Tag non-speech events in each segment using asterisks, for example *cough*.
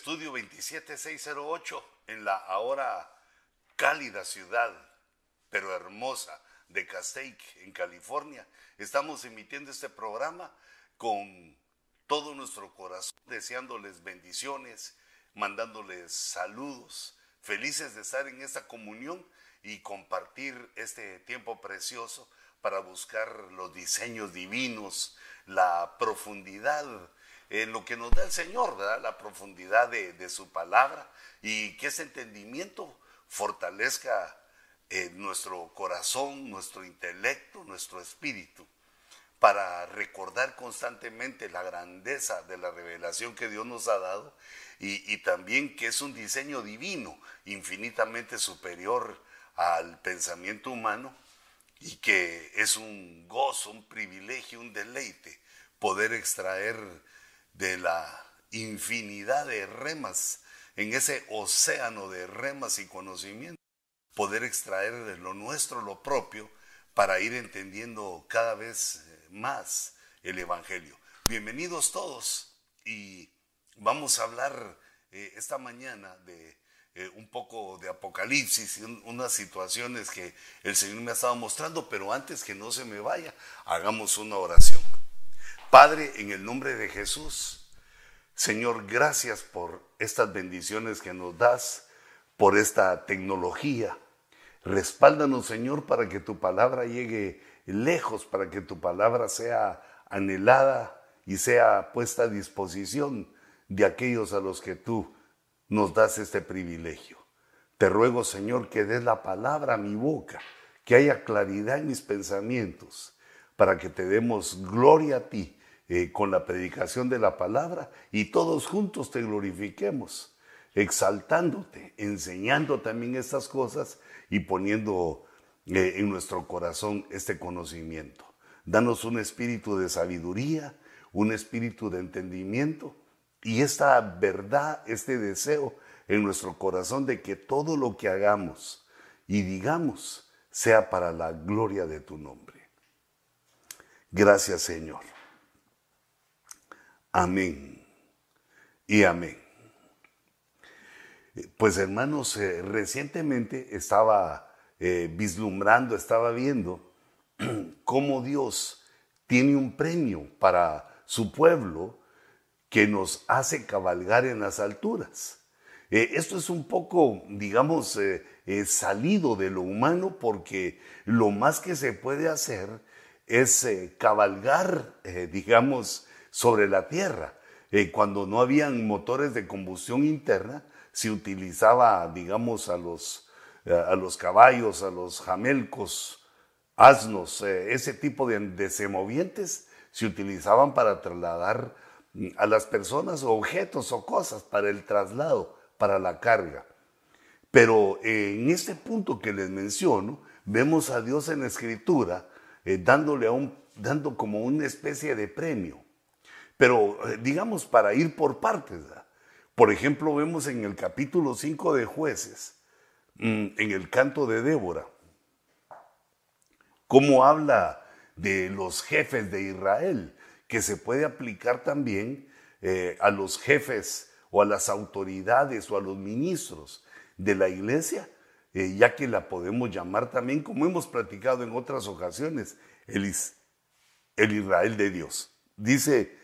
estudio 27608 en la ahora cálida ciudad, pero hermosa, de Castaic, en California. Estamos emitiendo este programa con todo nuestro corazón, deseándoles bendiciones, mandándoles saludos, felices de estar en esta comunión y compartir este tiempo precioso para buscar los diseños divinos, la profundidad en lo que nos da el Señor, la profundidad de, su palabra y que ese entendimiento fortalezca eh, nuestro corazón, nuestro intelecto, nuestro espíritu, para recordar constantemente la grandeza de la revelación que Dios nos ha dado y también que es un diseño divino, infinitamente superior al pensamiento humano y que es un gozo, un privilegio, un deleite poder extraer de la infinidad de remas, en ese océano de remas y conocimiento, poder extraer de lo nuestro, lo propio, para ir entendiendo cada vez eh, más el Evangelio. Bienvenidos todos y vamos a hablar eh, esta mañana de eh, un poco de apocalipsis, unas situaciones que el Señor me ha estado mostrando, pero antes que no se me vaya, hagamos una oración. Padre, en el nombre de Jesús, Señor, gracias por estas bendiciones que nos das, por esta tecnología. Respáldanos, Señor, para que tu palabra llegue lejos, para que tu palabra sea anhelada y sea puesta a disposición de aquellos a los que tú nos das este privilegio. Te ruego, Señor, que des la palabra a mi boca, que haya claridad en mis pensamientos, para que te demos gloria a ti eh, con la predicación de la palabra y todos juntos te glorifiquemos, exaltándote, enseñando también estas cosas y poniendo eh, en nuestro corazón este conocimiento. Danos un espíritu de sabiduría, un espíritu de entendimiento y esta verdad, este deseo en nuestro corazón de que todo lo que hagamos y digamos sea para la gloria de tu nombre. Gracias Señor. Amén y amén. Pues hermanos, eh, recientemente estaba eh, vislumbrando, estaba viendo *clears throat* cómo Dios tiene un premio para su pueblo que nos hace cabalgar en las alturas. Eh, esto es un poco, digamos, eh, eh, salido de lo humano porque lo más que se puede hacer es cabalgar, digamos, sobre la tierra. cuando no habían motores de combustión interna, se utilizaba, digamos, a los, a los caballos, a los jamelcos, asnos, ese tipo de, de semovientes se utilizaban para trasladar a las personas objetos o cosas para el traslado, para la carga. Pero eh, en este punto que les menciono, vemos a Dios en la escritura eh, dándole a un, dando como una especie de premio. Pero eh, digamos para ir por partes. Por ejemplo, vemos en el capítulo 5 de jueces, mm, en el canto de Débora, cómo habla de los jefes de Israel que se puede aplicar también eh, a los jefes o a las autoridades o a los ministros de la iglesia, eh, ya que la podemos llamar también, como hemos platicado en otras ocasiones, el, el Israel de Dios. Dice,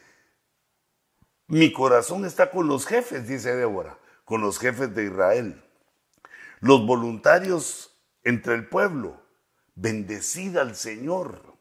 mi corazón está con los jefes, dice Débora, con los jefes de Israel. Los voluntarios entre el pueblo, bendecida al Señor.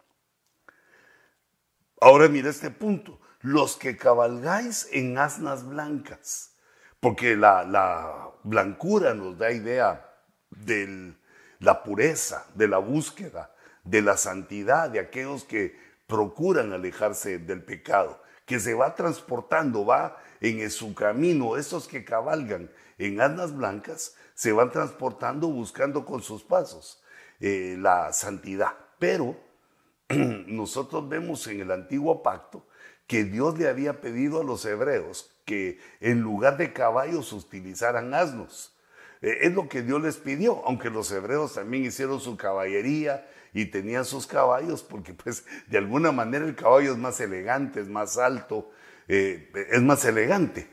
Ahora mira este punto, los que cabalgáis en asnas blancas, porque la, blancura nos da idea de la pureza, de la búsqueda, de la santidad, de aquellos que procuran alejarse del pecado, que se va transportando, va en su camino, esos que cabalgan en asnas blancas, se van transportando buscando con sus pasos eh, la santidad. Pero *clears throat* nosotros vemos en el antiguo pacto que Dios le había pedido a los hebreos que en lugar de caballos utilizaran asnos. Eh, es lo que Dios les pidió, aunque los hebreos también hicieron su caballería y tenían sus caballos, porque pues de alguna manera el caballo es más elegante, es más alto, eh, es más elegante.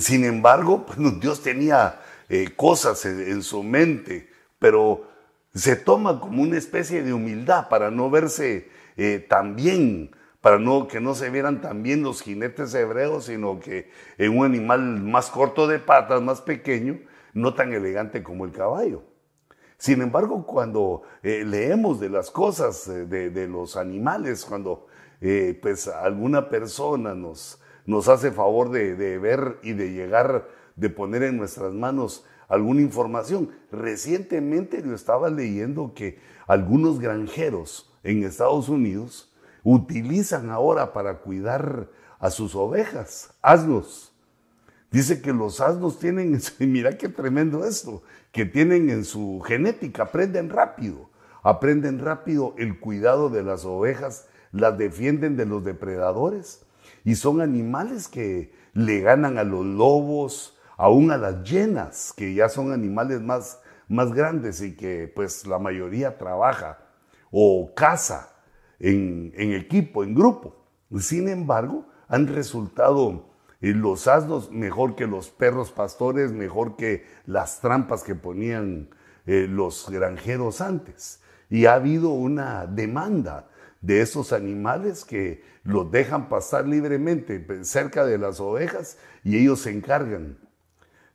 Sin embargo, pues, Dios tenía eh, cosas en, su mente, pero se toma como una especie de humildad para no verse eh, tan bien, para no, que no se vieran tan bien los jinetes hebreos, sino que en un animal más corto de patas, más pequeño, no tan elegante como el caballo. Sin embargo, cuando eh, leemos de las cosas de, los animales, cuando pues alguna persona nos, nos hace favor de, ver y de llegar, de poner en nuestras manos alguna información. Recientemente yo estaba leyendo que algunos granjeros en Estados Unidos utilizan ahora para cuidar a sus ovejas, asnos. Dice que los asnos tienen, *laughs* mira qué tremendo esto, que tienen en su genética, aprenden rápido, aprenden rápido el cuidado de las ovejas, las defienden de los depredadores y son animales que le ganan a los lobos, aún a las llenas, que ya son animales más, más grandes y que pues la mayoría trabaja o caza en, equipo, en grupo. Sin embargo, han resultado eh, los asnos mejor que los perros pastores, mejor que las trampas que ponían eh, los granjeros antes. Y ha habido una demanda de esos animales que los dejan pasar libremente cerca de las ovejas y ellos se encargan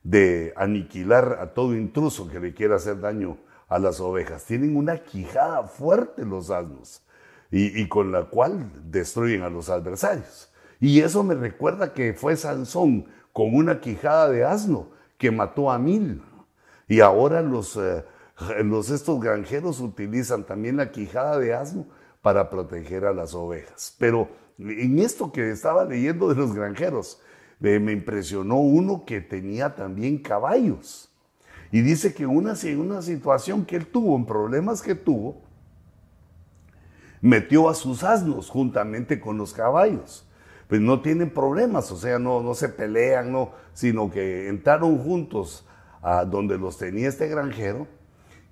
de aniquilar a todo intruso que le quiera hacer daño a las ovejas. Tienen una quijada fuerte los asnos y, con la cual destruyen a los adversarios. Y eso me recuerda que fue Sansón con una quijada de asno que mató a mil. Y ahora los, eh, los estos granjeros utilizan también la quijada de asno para proteger a las ovejas. Pero en esto que estaba leyendo de los granjeros, me impresionó uno que tenía también caballos. Y dice que una, una situación que él tuvo, en problemas que tuvo, metió a sus asnos juntamente con los caballos. Pues no tienen problemas, o sea, no, no se pelean, no, sino que entraron juntos a donde los tenía este granjero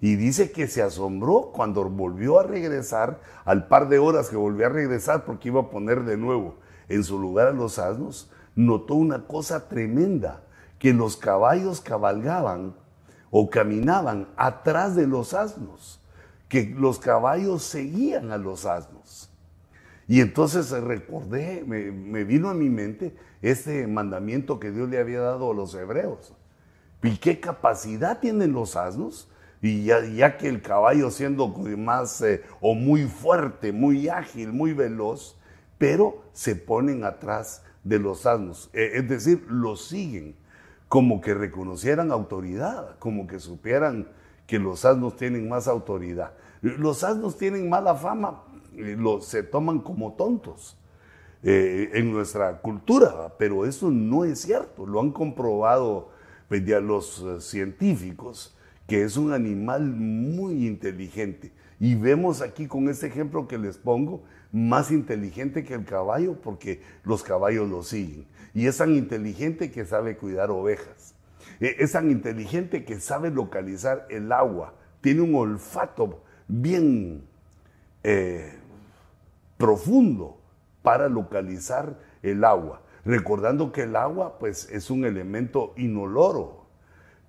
y dice que se asombró cuando volvió a regresar, al par de horas que volvió a regresar porque iba a poner de nuevo en su lugar a los asnos, notó una cosa tremenda, que los caballos cabalgaban o caminaban atrás de los asnos, que los caballos seguían a los asnos. Y entonces recordé, me, vino a mi mente este mandamiento que Dios le había dado a los hebreos. ¿Y qué capacidad tienen los asnos? Y ya, que el caballo siendo más eh, o muy fuerte, muy ágil, muy veloz, pero se ponen atrás de los asnos, eh, es decir, los siguen, como que reconocieran autoridad, como que supieran que los asnos tienen más autoridad. Los asnos tienen mala fama, se toman como tontos eh, en nuestra cultura, pero eso no es cierto, lo han comprobado pues, los científicos que es un animal muy inteligente. Y vemos aquí con este ejemplo que les pongo, más inteligente que el caballo porque los caballos lo siguen. Y es tan inteligente que sabe cuidar ovejas. E, es tan inteligente que sabe localizar el agua. Tiene un olfato bien eh, profundo para localizar el agua. Recordando que el agua pues, es un elemento inoloro,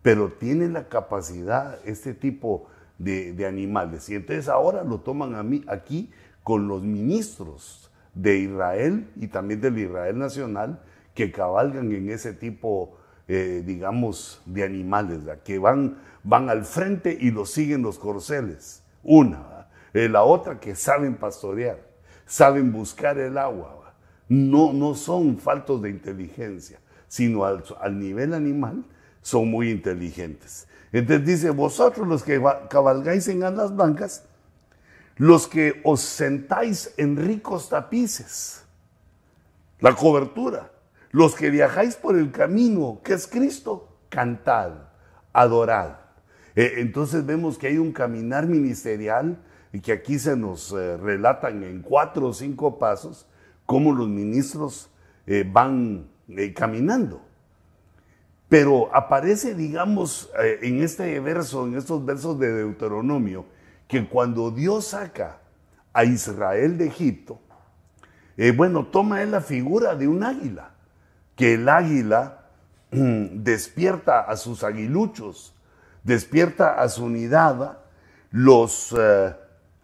pero tiene la capacidad este tipo de, animales. Y entonces ahora lo toman a mí aquí con los ministros de Israel y también del Israel Nacional que cabalgan en ese tipo, eh, digamos, de animales, que van, van al frente y los siguen los corceles. Una. Eh, la otra que saben pastorear, saben buscar el agua. No, no son faltos de inteligencia, sino al, al nivel animal son muy inteligentes. Entonces dice, vosotros los que cabalgáis en alas blancas, los que os sentáis en ricos tapices, la cobertura, los que viajáis por el camino que es Cristo, cantad, adorad. Eh, entonces vemos que hay un caminar ministerial y que aquí se nos eh, relatan en cuatro o cinco pasos cómo los ministros eh, van caminando. Pero aparece, digamos, eh, en este verso, en estos versos de Deuteronomio, que cuando Dios saca a Israel de Egipto, eh, bueno, toma él la figura de un águila, que el águila mm, despierta a sus aguiluchos, despierta a su unidad, los eh,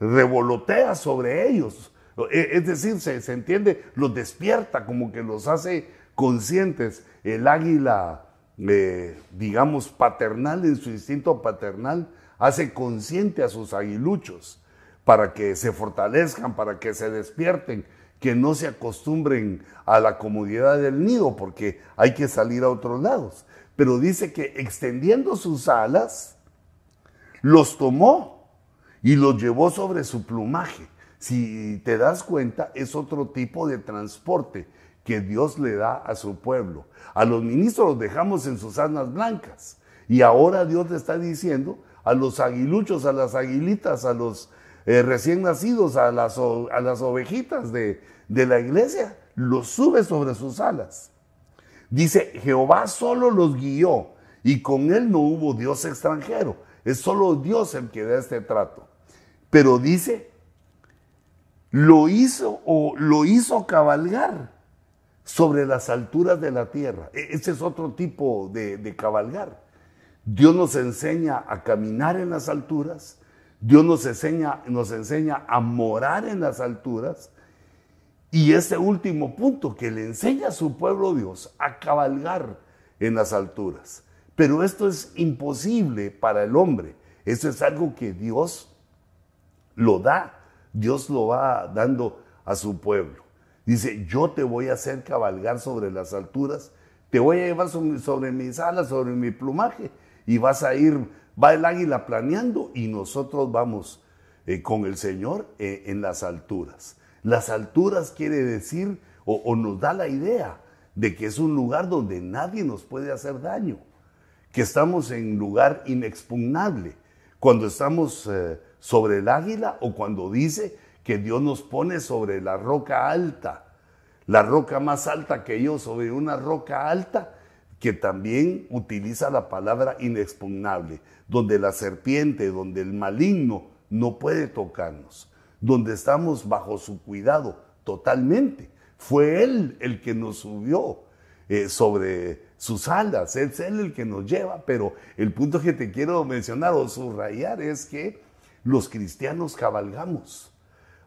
revolotea sobre ellos. E, es decir, se, se, entiende, los despierta, como que los hace conscientes. El águila, eh, digamos, paternal, en su instinto paternal, hace consciente a sus aguiluchos para que se fortalezcan, para que se despierten, que no se acostumbren a la comodidad del nido, porque hay que salir a otros lados. Pero dice que extendiendo sus alas, los tomó y los llevó sobre su plumaje. Si te das cuenta, es otro tipo de transporte que Dios le da a su pueblo. A los ministros los dejamos en sus alas blancas. Y ahora Dios le está diciendo a los aguiluchos, a las aguilitas, a los eh, recién nacidos, a las, a las ovejitas de, de la iglesia, los sube sobre sus alas. Dice, Jehová solo los guió y con él no hubo Dios extranjero. Es solo Dios el que da este trato. Pero dice, lo hizo o lo hizo cabalgar sobre las alturas de la tierra. E, ese es otro tipo de, cabalgar. Dios nos enseña a caminar en las alturas, Dios nos enseña, nos enseña a morar en las alturas. Y este último punto, que le enseña a su pueblo Dios a cabalgar en las alturas. Pero esto es imposible para el hombre. Eso es algo que Dios lo da. Dios lo va dando a su pueblo. Dice, yo te voy a hacer cabalgar sobre las alturas, te voy a llevar sobre, mis alas, sobre mi plumaje, y vas a ir, va el águila planeando y nosotros vamos eh, con el Señor eh, en las alturas. Las alturas quiere decir o, nos da la idea de que es un lugar donde nadie nos puede hacer daño, que estamos en lugar inexpugnable. Cuando estamos eh, sobre el águila o cuando dice que Dios nos pone sobre la roca alta, la roca más alta que yo, sobre una roca alta que también utiliza la palabra inexpugnable, donde la serpiente, donde el maligno no puede tocarnos, donde estamos bajo su cuidado totalmente. Fue Él el que nos subió eh, sobre sus alas, es Él el que nos lleva, pero el punto que te quiero mencionar o subrayar es que los cristianos cabalgamos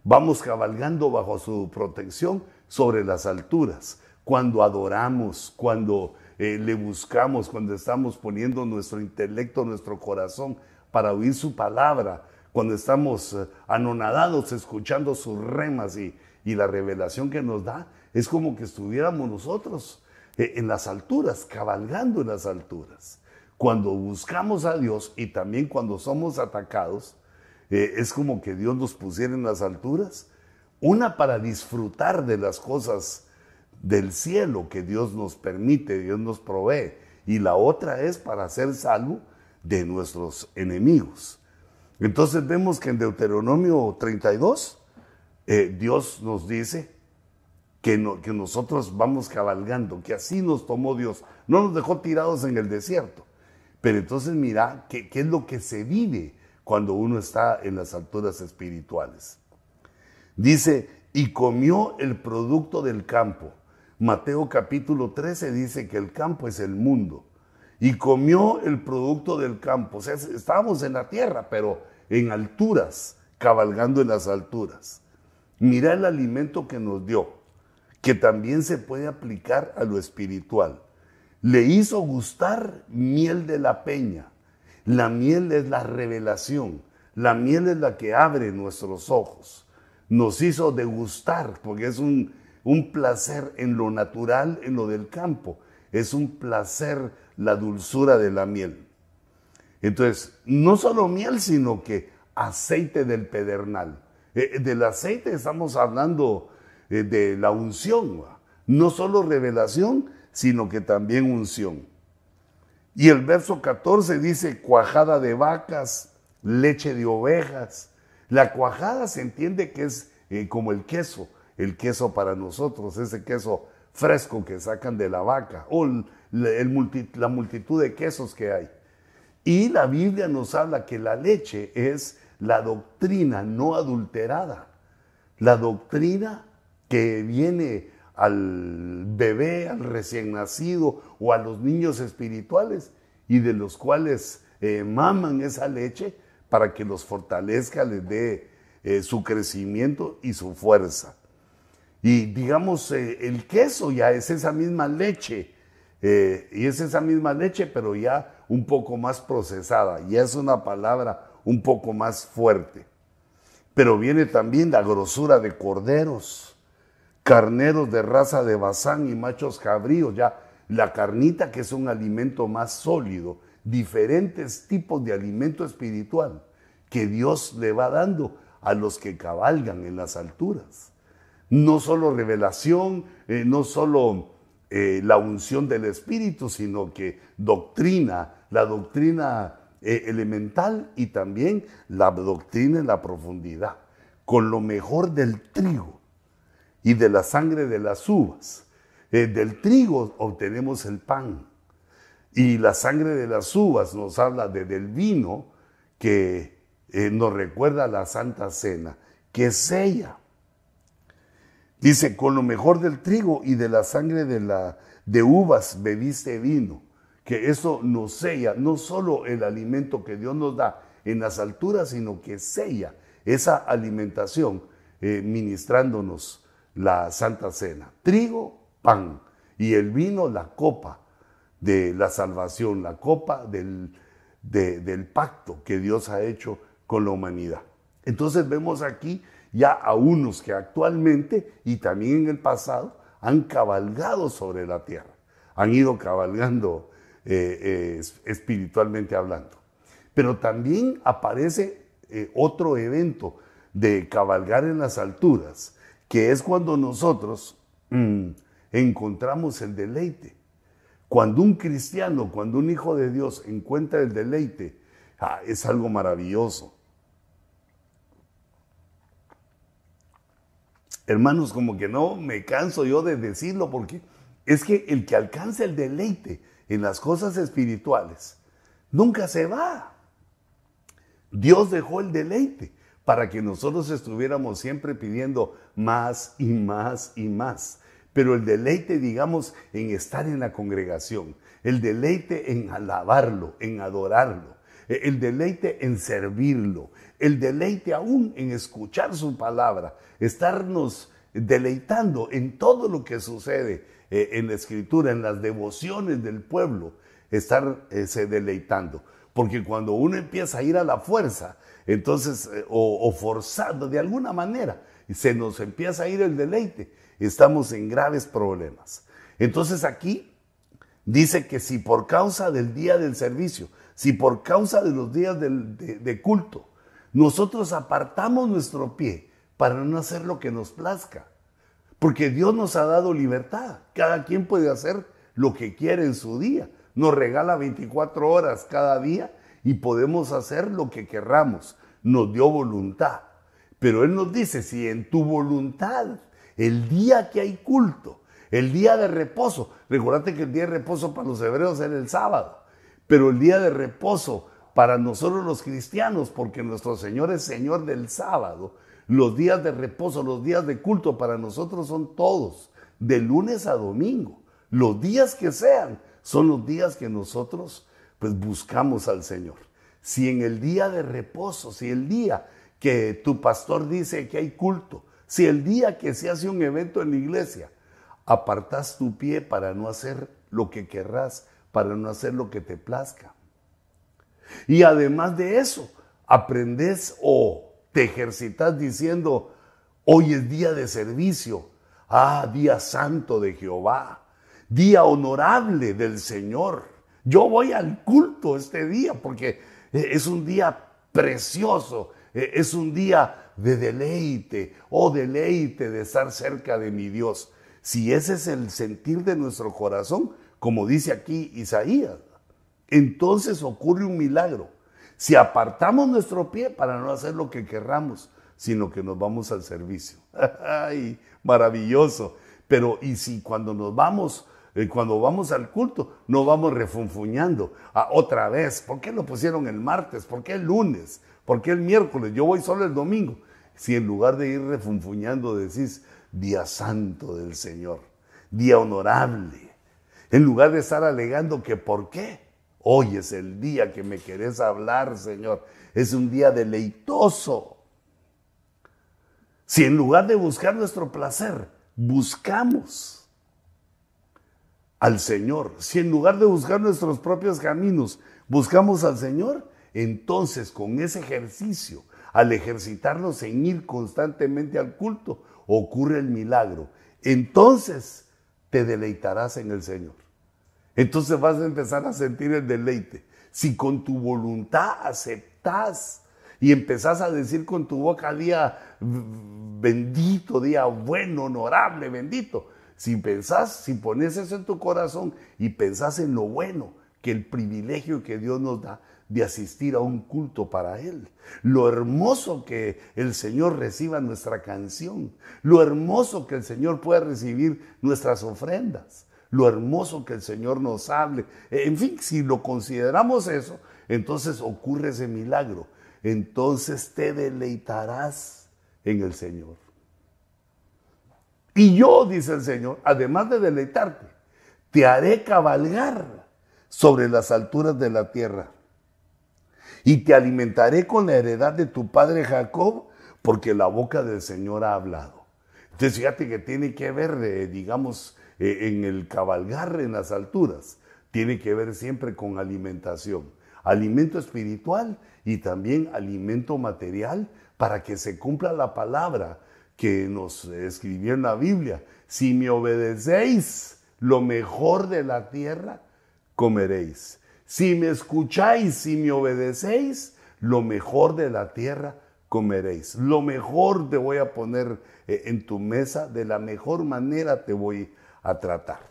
Vamos cabalgando bajo su protección sobre las alturas. Cuando adoramos, cuando eh, le buscamos, cuando estamos poniendo nuestro intelecto, nuestro corazón para oír su palabra, cuando estamos eh, anonadados escuchando sus remas y, la revelación que nos da, es como que estuviéramos nosotros en las alturas, cabalgando en las alturas. Cuando buscamos a Dios y también cuando somos atacados, eh, es como que Dios nos pusiera en las alturas. Una para disfrutar de las cosas del cielo que Dios nos permite, Dios nos provee. Y la otra es para ser salvo de nuestros enemigos. Entonces vemos que en Deuteronomio 32 eh, Dios nos dice que, nosotros vamos cabalgando, que así nos tomó Dios. No nos dejó tirados en el desierto. Pero entonces mira qué, qué es lo que se vive cuando uno está en las alturas espirituales. Dice, y comió el producto del campo. Mateo capítulo 13 dice que el campo es el mundo. Y comió el producto del campo. O sea, estábamos en la tierra, pero en alturas, cabalgando en las alturas. Mira el alimento que nos dio, que también se puede aplicar a lo espiritual. Le hizo gustar miel de la peña la miel es la revelación. La miel es la que abre nuestros ojos. Nos hizo degustar, porque es un, placer en lo natural, en lo del campo. Es un placer la dulzura de la miel. Entonces, no solo miel, sino que aceite del pedernal. Eh, del aceite estamos hablando de la unción. No solo revelación, sino que también unción. Y el verso 14 dice cuajada de vacas, leche de ovejas. La cuajada se entiende que es eh, como el queso, el queso para nosotros, ese queso fresco que sacan de la vaca, o la multitud de quesos que hay. Y la Biblia nos habla que la leche es la doctrina no adulterada, la doctrina que viene al bebé, al recién nacido o a los niños espirituales y de los cuales eh, maman esa leche para que los fortalezca, les dé eh, su crecimiento y su fuerza. Y digamos, eh, el queso ya es esa misma leche, y es esa misma leche, pero ya un poco más procesada, ya es una palabra un poco más fuerte. Pero viene también la grosura de corderos, carneros de raza de bazán y machos cabríos, ya la carnita que es un alimento más sólido, diferentes tipos de alimento espiritual que Dios le va dando a los que cabalgan en las alturas. No solo revelación, eh, no solo eh, la unción del Espíritu, sino que doctrina, la doctrina eh, elemental y también la doctrina en la profundidad, con lo mejor del trigo y de la sangre de las uvas. del trigo obtenemos el pan y la sangre de las uvas nos habla de, del vino que eh, nos recuerda la Santa Cena, que sella. Dice, con lo mejor del trigo y de la sangre de, la, de uvas bebiste vino, que eso nos sella, no solo el alimento que Dios nos da en las alturas, sino que sella esa alimentación eh, ministrándonos la Santa Cena. Trigo, pan, y el vino, la copa de la salvación, la copa del, del pacto que Dios ha hecho con la humanidad. Entonces vemos aquí ya a unos que actualmente y también en el pasado han cabalgado sobre la tierra, han ido cabalgando eh, eh, espiritualmente hablando. Pero también aparece eh, otro evento de cabalgar en las alturas, que es cuando nosotros mm, encontramos el deleite. Cuando un cristiano, cuando un hijo de Dios encuentra el deleite, ah, es algo maravilloso. Hermanos, como que no me canso yo de decirlo porque es que el que alcanza el deleite en las cosas espirituales nunca se va. Dios dejó el deleite para que nosotros estuviéramos siempre pidiendo más y más y más. Pero el deleite, digamos, en estar en la congregación, el deleite en alabarlo, en adorarlo, el deleite en servirlo, el deleite aún en escuchar su palabra, estarnos deleitando en todo lo que sucede eh, en la escritura, en las devociones del pueblo, estarse deleitando. Porque cuando uno empieza a ir a la fuerza, entonces, eh, o, o forzando de alguna manera, se nos empieza a ir el deleite, estamos en graves problemas. Entonces aquí dice que si por causa del día del servicio, si por causa de los días de, culto, nosotros apartamos nuestro pie para no hacer lo que nos plazca. Porque Dios nos ha dado libertad. Cada quien puede hacer lo que quiere en su día. Nos regala 24 horas cada día y podemos hacer lo que querramos. Nos dio voluntad. Pero Él nos dice, si en tu voluntad, el día que hay culto, el día de reposo, recordate que el día de reposo para los hebreos era el sábado. Pero el día de reposo para nosotros los cristianos, porque nuestro Señor es Señor del sábado, los días de reposo, los días de culto para nosotros son todos, de lunes a domingo. Los días que sean son los días que nosotros pues buscamos al Señor. Si en el día de reposo, si el día que tu pastor dice que hay culto, si el día que se hace un evento en la iglesia, apartas tu pie para no hacer lo que querrás, para no hacer lo que te plazca. Y además de eso, aprendes o te ejercitas diciendo, hoy es día de servicio, ah, día santo de Jehová, día honorable del Señor. Yo voy al culto este día porque eh, es un día precioso, eh, es un día de deleite, oh deleite de estar cerca de mi Dios. Si ese es el sentir de nuestro corazón, como dice aquí Isaías, entonces ocurre un milagro. Si apartamos nuestro pie para no hacer lo que querramos, sino que nos vamos al servicio. *laughs* ¡Ay, maravilloso! Pero ¿y si cuando nos vamos, cuando vamos al culto, nos vamos refunfuñando ah, otra vez? ¿Por qué lo pusieron el martes? ¿Por qué el lunes? ¿Por qué el miércoles? Yo voy solo el domingo. Si en lugar de ir refunfuñando decís, día santo del Señor, día honorable. En lugar de estar alegando que por qué, hoy es el día que me querés hablar, Señor. Es un día deleitoso. Si en lugar de buscar nuestro placer, buscamos al Señor, si en lugar de buscar nuestros propios caminos, buscamos al Señor, entonces con ese ejercicio, al ejercitarnos en ir constantemente al culto, ocurre el milagro. Entonces te deleitarás en el Señor. Entonces vas a empezar a sentir el deleite. Si con tu voluntad aceptas y empezás a decir con tu boca día bendito, día bueno, honorable, bendito. Si pensás, si pones eso en tu corazón y pensás en lo bueno, que el privilegio que Dios nos da de asistir a un culto para Él. Lo hermoso que el Señor reciba nuestra canción. Lo hermoso que el Señor pueda recibir nuestras ofrendas. Lo hermoso que el Señor nos hable. En fin, si lo consideramos eso, entonces ocurre ese milagro. Entonces te deleitarás en el Señor. Y yo, dice el Señor, además de deleitarte, te haré cabalgar sobre las alturas de la tierra y te alimentaré con la heredad de tu padre Jacob, porque la boca del Señor ha hablado. Entonces fíjate que tiene que ver, eh, digamos, eh, en el cabalgar en las alturas, tiene que ver siempre con alimentación, alimento espiritual y también alimento material para que se cumpla la palabra que nos escribió en la Biblia. Si me obedecéis lo mejor de la tierra, comeréis. Si me escucháis, si me obedecéis, lo mejor de la tierra comeréis. Lo mejor te voy a poner eh, en tu mesa, de la mejor manera te voy a tratar.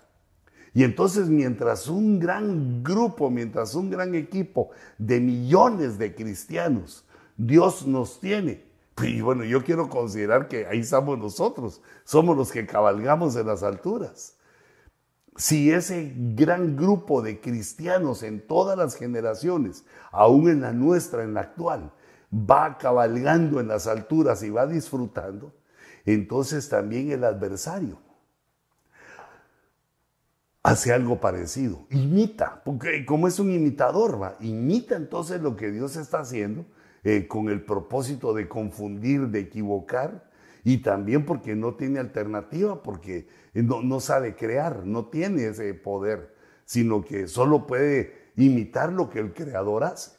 Y entonces mientras un gran grupo, mientras un gran equipo de millones de cristianos, Dios nos tiene. *laughs* Y bueno, yo quiero considerar que ahí estamos nosotros, somos los que cabalgamos en las alturas. Si ese gran grupo de cristianos en todas las generaciones, aún en la nuestra, en la actual, va cabalgando en las alturas y va disfrutando, entonces también el adversario hace algo parecido, imita, porque como es un imitador, va, imita entonces lo que Dios está haciendo eh, con el propósito de confundir, de equivocar, y también porque no tiene alternativa, porque no, sabe crear, no tiene ese poder, sino que solo puede imitar lo que el creador hace.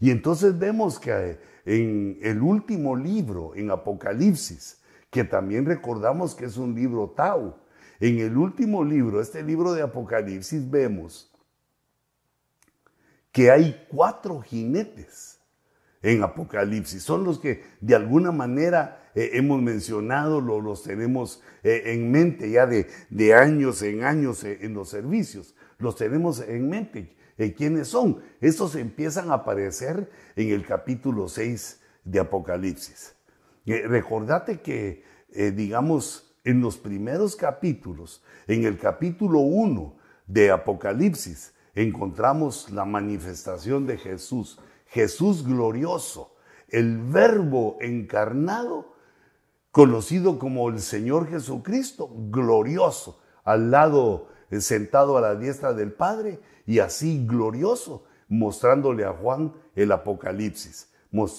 Y entonces vemos que en el último libro, en Apocalipsis, que también recordamos que es un libro Tau, en el último libro, este libro de Apocalipsis, vemos que hay cuatro jinetes en Apocalipsis. Son los que de alguna manera eh, hemos mencionado, lo, los tenemos eh, en mente ya de, de años en años eh, en los servicios. Los tenemos en mente. ¿Quiénes son? Estos empiezan a aparecer en el capítulo 6 de Apocalipsis. recordate que, digamos, en los primeros capítulos, en el capítulo 1 de Apocalipsis, encontramos la manifestación de Jesús. Jesús glorioso, el verbo encarnado conocido como el Señor Jesucristo, glorioso, al lado, eh, sentado a la diestra del Padre, y así glorioso, mostrándole a Juan el Apocalipsis,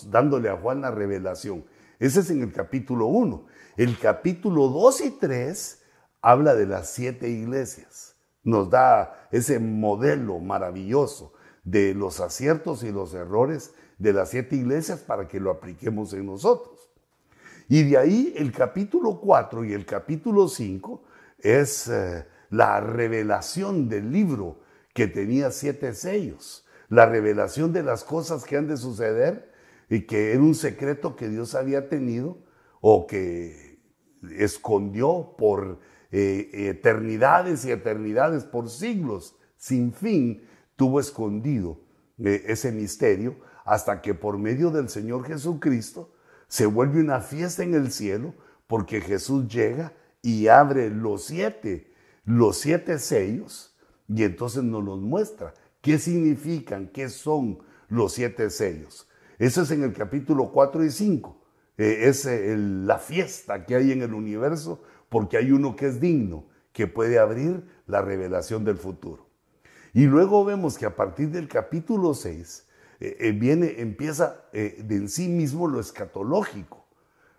dándole a Juan la revelación. Ese es en el capítulo 1. El capítulo 2 y 3 habla de las siete iglesias. Nos da ese modelo maravilloso de los aciertos y los errores de las siete iglesias para que lo apliquemos en nosotros. Y de ahí el capítulo 4 y el capítulo 5 es eh, la revelación del libro que tenía siete sellos, la revelación de las cosas que han de suceder y que era un secreto que Dios había tenido o que escondió por eh, eternidades y eternidades, por siglos sin fin, tuvo escondido eh, ese misterio hasta que por medio del Señor Jesucristo, se vuelve una fiesta en el cielo porque Jesús llega y abre los siete, los siete sellos y entonces nos los muestra. ¿Qué significan? ¿Qué son los siete sellos? Eso es en el capítulo 4 y 5. eh, es eh, la fiesta que hay en el universo porque hay uno que es digno, que puede abrir la revelación del futuro. Y luego vemos que a partir del capítulo 6 eh, viene, empieza de en sí mismo lo escatológico,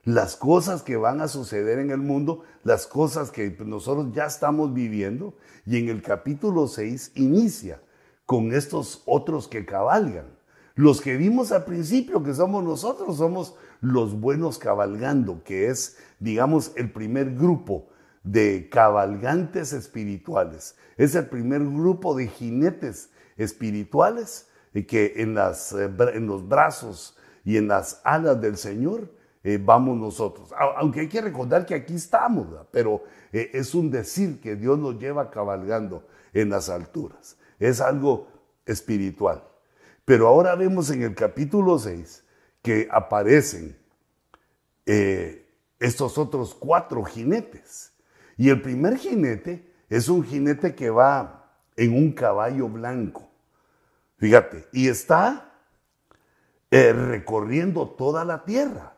las cosas que van a suceder en el mundo, las cosas que nosotros ya estamos viviendo, y en el capítulo 6 inicia con estos otros que cabalgan. Los que vimos al principio, que somos nosotros, somos los buenos cabalgando, que es, digamos, el primer grupo de cabalgantes espirituales. Es el primer grupo de jinetes espirituales que en, las, eh, en los brazos y en las alas del Señor eh, vamos nosotros. Aunque hay que recordar que aquí estamos, pero eh, es un decir que Dios nos lleva cabalgando en las alturas. Es algo espiritual. Pero ahora vemos en el capítulo 6 que aparecen eh, estos otros cuatro jinetes. Y el primer jinete es un jinete que va en un caballo blanco. Fíjate, y está eh, recorriendo toda la tierra.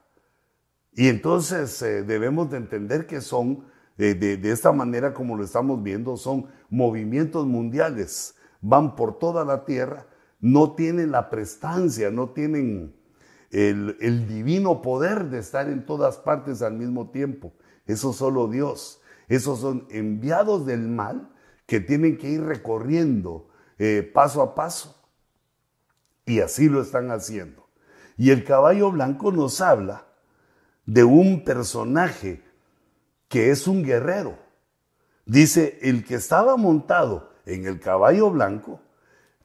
Y entonces eh, debemos de entender que son, de esta manera como lo estamos viendo, son movimientos mundiales. Van por toda la tierra no tienen la prestancia, no tienen el, divino poder de estar en todas partes al mismo tiempo. Eso solo Dios. Esos son enviados del mal que tienen que ir recorriendo eh, paso a paso. Y así lo están haciendo. Y el caballo blanco nos habla de un personaje que es un guerrero. Dice, el que estaba montado en el caballo blanco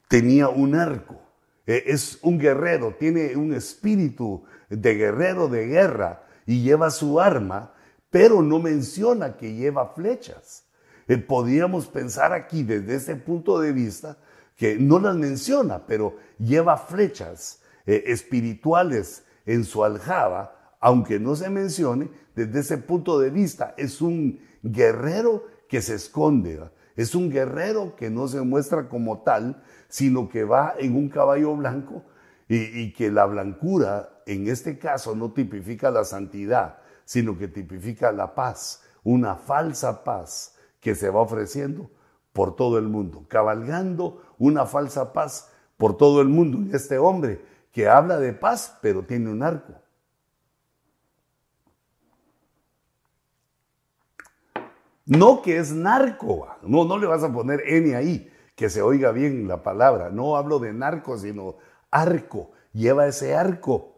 tenía un arco. E, es un guerrero, tiene un espíritu de guerrero de guerra y lleva su arma, pero no menciona que lleva flechas. Eh, podríamos pensar aquí desde ese punto de vista que no las menciona, pero lleva flechas eh, espirituales en su aljaba, aunque no se mencione, desde ese punto de vista es un guerrero que se esconde, es un guerrero que no se muestra como tal, sino que va en un caballo blanco y, que la blancura en este caso no tipifica la santidad, sino que tipifica la paz, una falsa paz que se va ofreciendo por todo el mundo, cabalgando una falsa paz por todo el mundo. Y este hombre que habla de paz, pero tiene un arco. No que es narco, no, no le vas a poner N ahí, que se oiga bien la palabra. No hablo de narco, sino arco. Lleva ese arco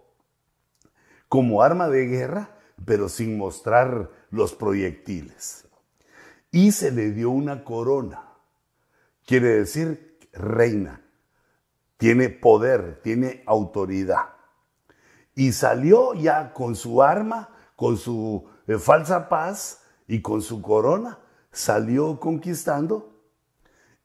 como arma de guerra, pero sin mostrar los proyectiles. Y se le dio una corona. Quiere decir reina. Tiene poder, tiene autoridad. Y salió ya con su arma, con su eh, falsa paz y con su corona. Salió conquistando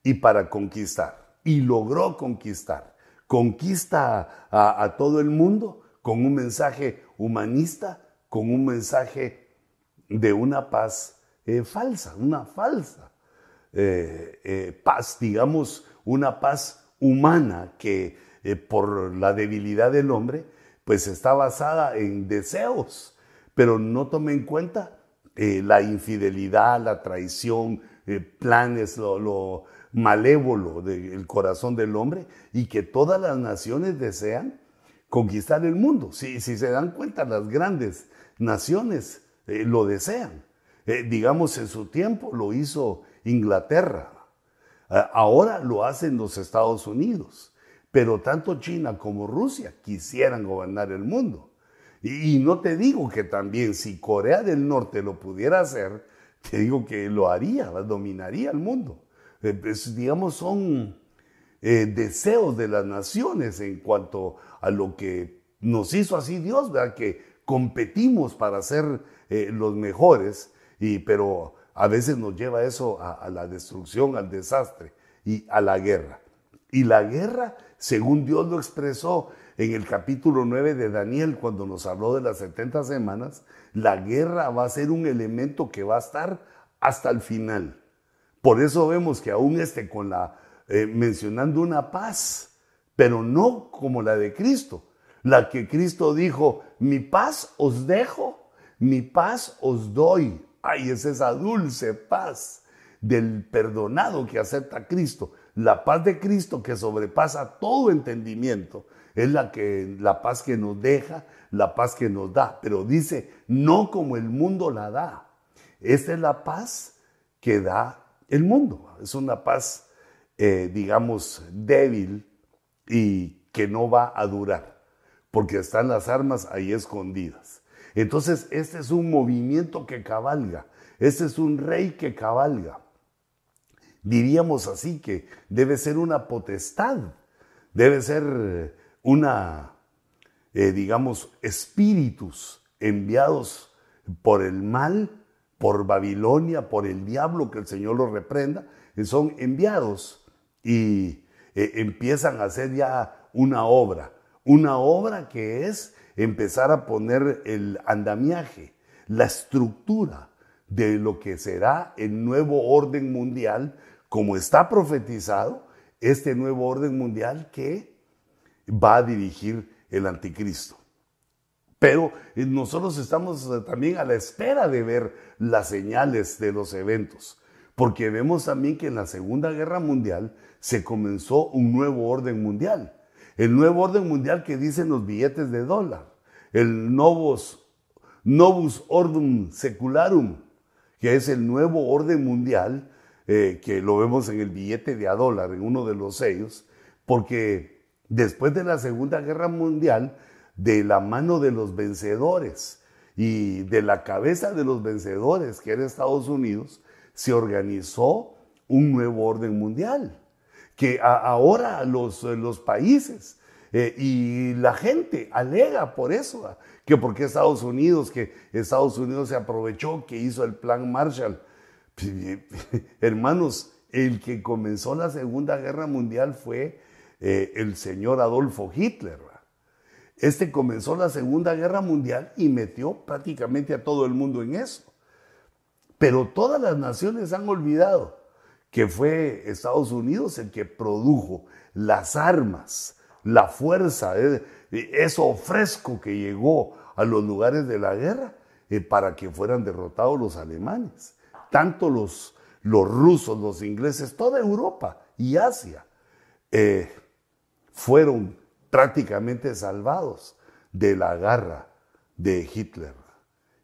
y para conquistar. Y logró conquistar. Conquista a, todo el mundo con un mensaje humanista, con un mensaje de una paz eh, falsa, una falsa eh, eh, paz, digamos, una paz humana que por la debilidad del hombre, pues está basada en deseos, pero no tome en cuenta la infidelidad, la traición, planes, lo, malévolo del corazón del hombre y que todas las naciones desean conquistar el mundo. Si, si se dan cuenta, las grandes naciones eh, lo desean. Eh, digamos, en su tiempo lo hizo Inglaterra. ahora lo hacen los Estados Unidos. Pero tanto China como Rusia quisieran gobernar el mundo. Y, no te digo que también si Corea del Norte lo pudiera hacer, te digo que lo haría, dominaría el mundo. Eh, pues, digamos, son eh, deseos de las naciones en cuanto a lo que nos hizo así Dios, ¿verdad? Que competimos para ser eh, los mejores, y, pero a veces nos lleva eso a, la destrucción, al desastre y a la guerra. Y la guerra, según Dios lo expresó en el capítulo 9 de Daniel, cuando nos habló de las 70 semanas, la guerra va a ser un elemento que va a estar hasta el final. Por eso vemos que aún este con la eh, mencionando una paz, pero no como la de Cristo, la que Cristo dijo, mi paz os dejo, mi paz os doy. Ay, es esa dulce paz del perdonado que acepta a Cristo. La paz de Cristo que sobrepasa todo entendimiento es la, que, la paz que nos deja, la paz que nos da. Pero dice, no como el mundo la da. Esta es la paz que da el mundo. Es una paz, eh, digamos, débil y que no va a durar, porque están las armas ahí escondidas. Entonces, este es un movimiento que cabalga, este es un rey que cabalga. Diríamos así que debe ser una potestad, debe ser una, eh, digamos, espíritus enviados por el mal, por Babilonia, por el diablo, que el Señor los reprenda, son enviados y eh, empiezan a hacer ya una obra, una obra que es empezar a poner el andamiaje, la estructura de lo que será el nuevo orden mundial, como está profetizado, este nuevo orden mundial que va a dirigir el anticristo. Pero eh, nosotros estamos eh, también a la espera de ver las señales de los eventos, porque vemos también que en la Segunda Guerra Mundial se comenzó un nuevo orden mundial. El nuevo orden mundial que dicen los billetes de dólar, el novus, ordum secularum, que es el nuevo orden mundial, eh, que lo vemos en el billete de a dólar, en uno de los sellos, porque después de la Segunda Guerra Mundial, de la mano de los vencedores y de la cabeza de los vencedores, que era Estados Unidos, se organizó un nuevo orden mundial, que ahora los, los países eh, y la gente alega por eso, que porque Estados Unidos, que Estados Unidos se aprovechó, que hizo el plan Marshall. *laughs* Hermanos, el que comenzó la Segunda Guerra Mundial fue eh, el señor Adolfo Hitler. Este comenzó la Segunda Guerra Mundial y metió prácticamente a todo el mundo en eso. Pero todas las naciones han olvidado que fue Estados Unidos el que produjo las armas, la fuerza, eh, eso fresco que llegó a los lugares de la guerra eh, para que fueran derrotados los alemanes. Tanto los, los rusos, los ingleses, toda Europa y Asia eh, fueron prácticamente salvados de la garra de Hitler.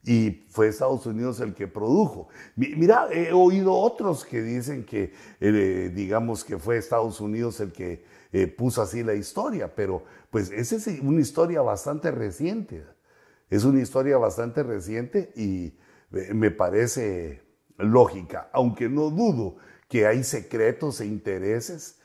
Y fue Estados Unidos el que produjo. Mira, he oído otros que dicen que, eh, digamos, que fue Estados Unidos el que eh, puso así la historia, pero pues esa es una historia bastante reciente. Es una historia bastante reciente y eh, me parece lógica, aunque no dudo que hay secretos e intereses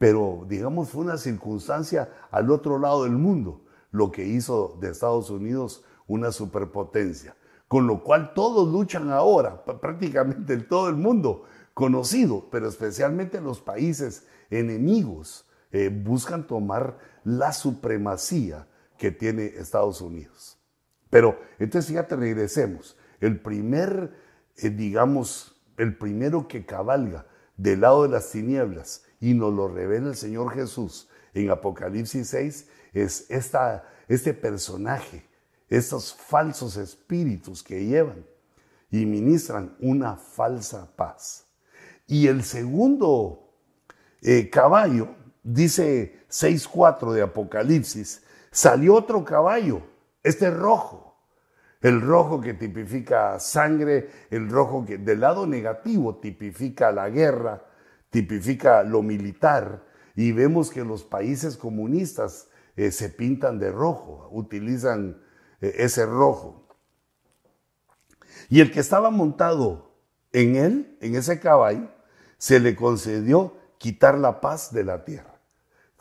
pero digamos fue una circunstancia al otro lado del mundo lo que hizo de Estados Unidos una superpotencia, con lo cual todos luchan ahora, prácticamente en todo el mundo conocido, pero especialmente los países enemigos eh, buscan tomar la supremacía que tiene Estados Unidos. Pero entonces fíjate, regresemos. El primer, eh, digamos, el primero que cabalga del lado de las tinieblas y nos lo revela el Señor Jesús en Apocalipsis 6, es esta, este personaje, estos falsos espíritus que llevan y ministran una falsa paz. Y el segundo eh, caballo, dice 6.4 de Apocalipsis, salió otro caballo, este rojo. El rojo que tipifica sangre, el rojo que del lado negativo tipifica la guerra, tipifica lo militar y vemos que los países comunistas eh, se pintan de rojo, utilizan ese rojo. Y el que estaba montado en él, en ese caballo, se le concedió quitar la paz de la tierra.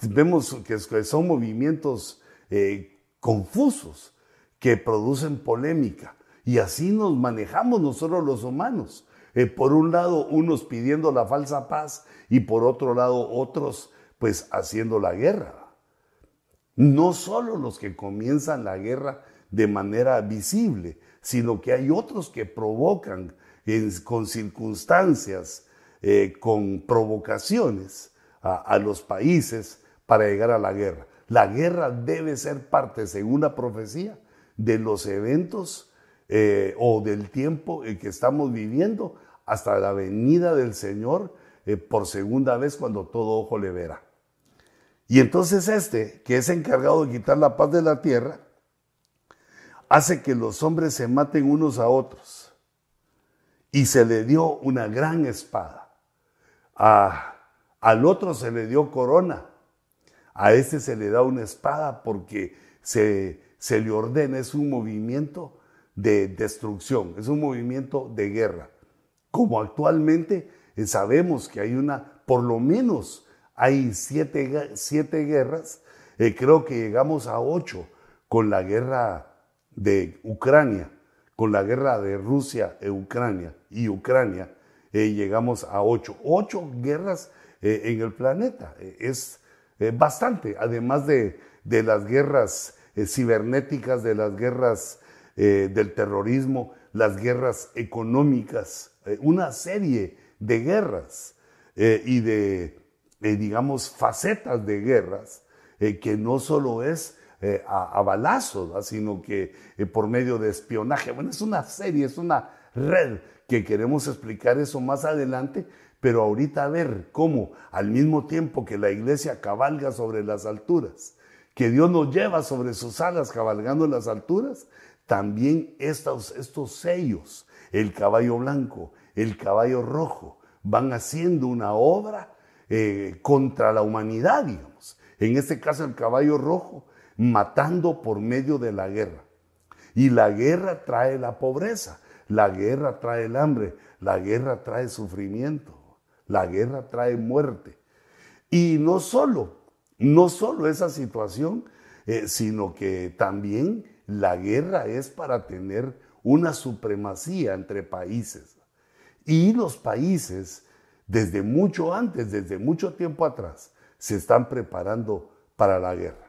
Vemos que son movimientos eh, confusos que producen polémica. Y así nos manejamos nosotros los humanos. Eh, por un lado unos pidiendo la falsa paz y por otro lado otros pues haciendo la guerra. No solo los que comienzan la guerra de manera visible, sino que hay otros que provocan con circunstancias, eh, con provocaciones a los países para llegar a la guerra. La guerra debe ser parte, según la profecía, de los eventos eh, o del tiempo en que estamos viviendo hasta la venida del Señor eh, por segunda vez cuando todo ojo le verá. Y entonces este, que es encargado de quitar la paz de la tierra, hace que los hombres se maten unos a otros. Y se le dio una gran espada. al otro se le dio corona. A este se le da una espada porque se, se le ordena, es un movimiento de destrucción, es un movimiento de guerra. Como actualmente eh, sabemos que hay una, por lo menos hay siete, siete guerras, eh, creo que llegamos a ocho con la guerra de Ucrania, con la guerra de Rusia e Ucrania y Ucrania, eh, llegamos a ocho. Ocho guerras en el planeta. es bastante, además de, de las guerras cibernéticas, de las guerras del terrorismo, las guerras económicas, una serie de guerras eh, y de, eh, digamos, facetas de guerras, eh, que no solo es a, balazos, sino que por medio de espionaje. Bueno, es una serie, es una red que queremos explicar eso más adelante, pero ahorita a ver cómo al mismo tiempo que la iglesia cabalga sobre las alturas, que Dios nos lleva sobre sus alas cabalgando las alturas, también estos, estos sellos, el caballo blanco, el caballo rojo, van haciendo una obra eh, contra la humanidad, digamos. En este caso el caballo rojo, matando por medio de la guerra. Y la guerra trae la pobreza, la guerra trae el hambre, la guerra trae sufrimiento, la guerra trae muerte. Y no solo, no solo esa situación, eh, sino que también la guerra es para tener una supremacía entre países. Y los países, desde mucho antes, desde mucho tiempo atrás, se están preparando para la guerra.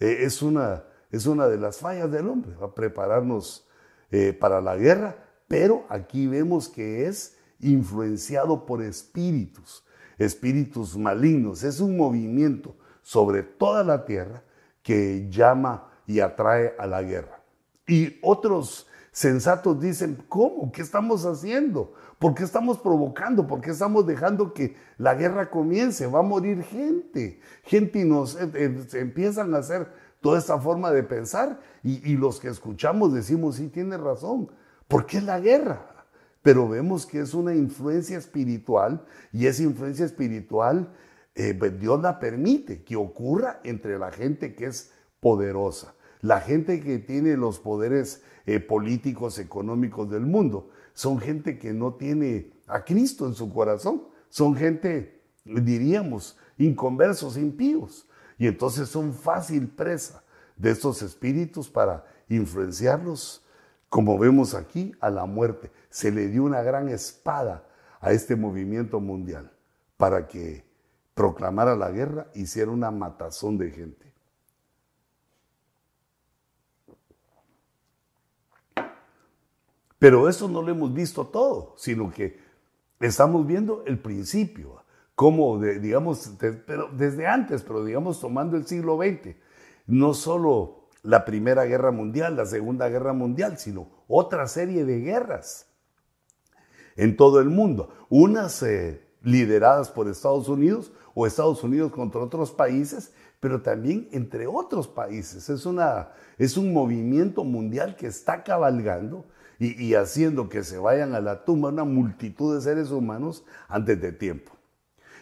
E, es, una, es una de las fallas del hombre, a prepararnos eh, para la guerra, pero aquí vemos que es influenciado por espíritus, espíritus malignos. Es un movimiento sobre toda la tierra que llama y atrae a la guerra. Y otros sensatos dicen, ¿cómo? ¿Qué estamos haciendo? ¿Por qué estamos provocando? ¿Por qué estamos dejando que la guerra comience? Va a morir gente. Gente nos eh, eh, empiezan a hacer toda esta forma de pensar y, los que escuchamos decimos, sí, tiene razón. ¿Por qué la guerra? Pero vemos que es una influencia espiritual y esa influencia espiritual eh, pues, Dios la permite que ocurra entre la gente que es poderosa, la gente que tiene los poderes políticos, económicos del mundo son gente que no tiene a Cristo en su corazón, son gente, diríamos, inconversos, impíos, y entonces son fácil presa de estos espíritus para influenciarlos, como vemos aquí, a la muerte. Se le dio una gran espada a este movimiento mundial para que proclamara la guerra, hiciera una matazón de gente. Pero eso no lo hemos visto todo, sino que estamos viendo el principio, como, digamos, pero desde antes, pero digamos tomando el siglo XX, no solo la Primera Guerra Mundial, la Segunda Guerra Mundial, sino otra serie de guerras en todo el mundo, unas eh, lideradas por Estados Unidos o Estados Unidos contra otros países, pero también entre otros países. Es, una, es un movimiento mundial que está cabalgando y, haciendo que se vayan a la tumba una multitud de seres humanos antes de tiempo.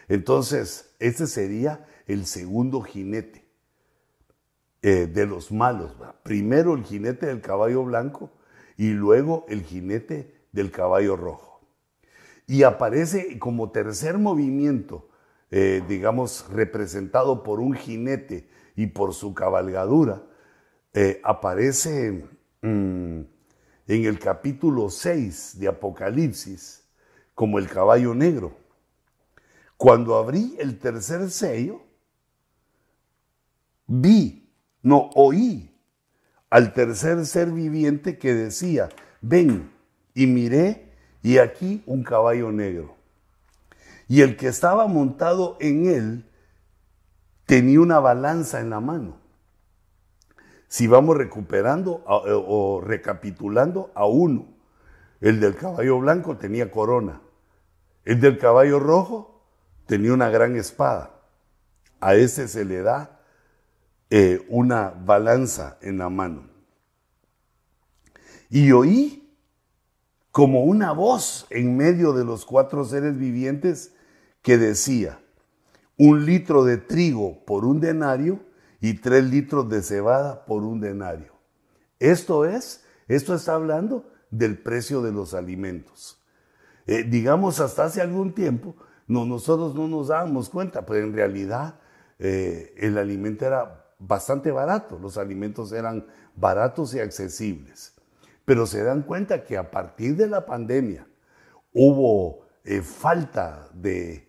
Entonces, este sería el segundo jinete eh, de los malos. Primero el jinete del caballo blanco y luego el jinete del caballo rojo. Y aparece como tercer movimiento, eh, digamos, representado por un jinete y por su cabalgadura, eh, aparece mm, en el capítulo 6 de Apocalipsis como el caballo negro. Cuando abrí el tercer sello, vi, no oí al tercer ser viviente que decía, ven, y miré, y aquí un caballo negro. Y el que estaba montado en él tenía una balanza en la mano si vamos recuperando o recapitulando a uno. El del caballo blanco tenía corona. El del caballo rojo tenía una gran espada. A ese se le da eh, una balanza en la mano. Y oí como una voz en medio de los cuatro seres vivientes que decía, un litro de trigo por un denario y tres litros de cebada por un denario. Esto es, esto está hablando del precio de los alimentos. Eh, digamos, hasta hace algún tiempo, no, nosotros no nos dábamos cuenta, pero en realidad eh, el alimento era bastante barato, los alimentos eran baratos y accesibles. Pero se dan cuenta que a partir de la pandemia hubo eh, falta de,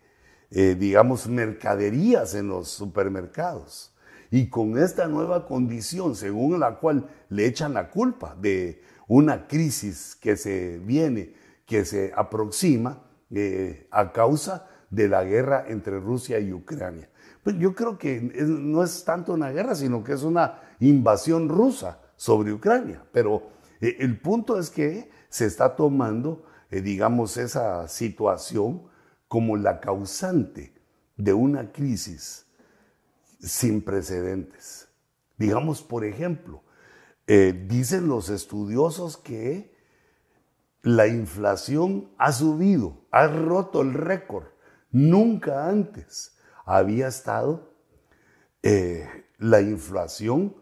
digamos, mercaderías en los supermercados. Y con esta nueva condición, según la cual le echan la culpa de una crisis que se viene, que se aproxima eh, a causa de la guerra entre Rusia y Ucrania. Pues yo creo que no es tanto una guerra, sino que es una invasión rusa sobre Ucrania. Pero eh, el punto es que se está tomando, eh, digamos, esa situación como la causante de una crisis sin precedentes. Digamos, por ejemplo, eh, dicen los estudiosos que la inflación ha subido, ha roto el récord. Nunca antes había estado eh, la inflación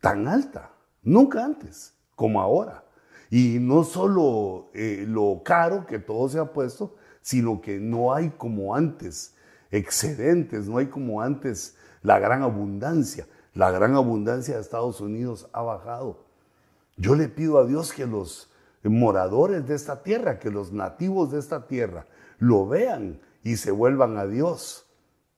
tan alta, nunca antes como ahora. Y no solo eh, lo caro que todo se ha puesto, sino que no hay como antes excedentes, no hay como antes la gran abundancia. La gran abundancia de Estados Unidos ha bajado. Yo le pido a Dios que los moradores de esta tierra, que los nativos de esta tierra lo vean y se vuelvan a Dios.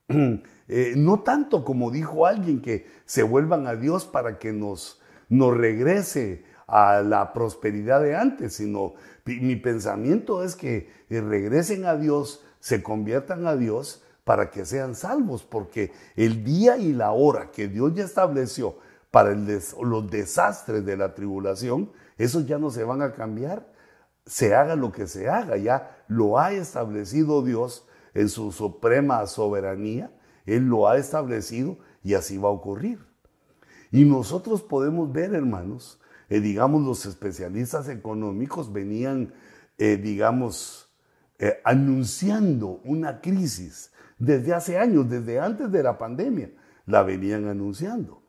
*clears throat* Eh, no tanto como dijo alguien que se vuelvan a Dios para que nos, nos regrese a la prosperidad de antes, sino mi pensamiento es que regresen a Dios, se conviertan a Dios para que sean salvos, porque el día y la hora que Dios ya estableció para los desastres de la tribulación, esos ya no se van a cambiar, se haga lo que se haga, ya lo ha establecido Dios en su suprema soberanía, Él lo ha establecido y así va a ocurrir. Y nosotros podemos ver, hermanos, eh, digamos, los especialistas económicos venían, eh, digamos, eh, anunciando una crisis desde hace años, desde antes de la pandemia, la venían anunciando.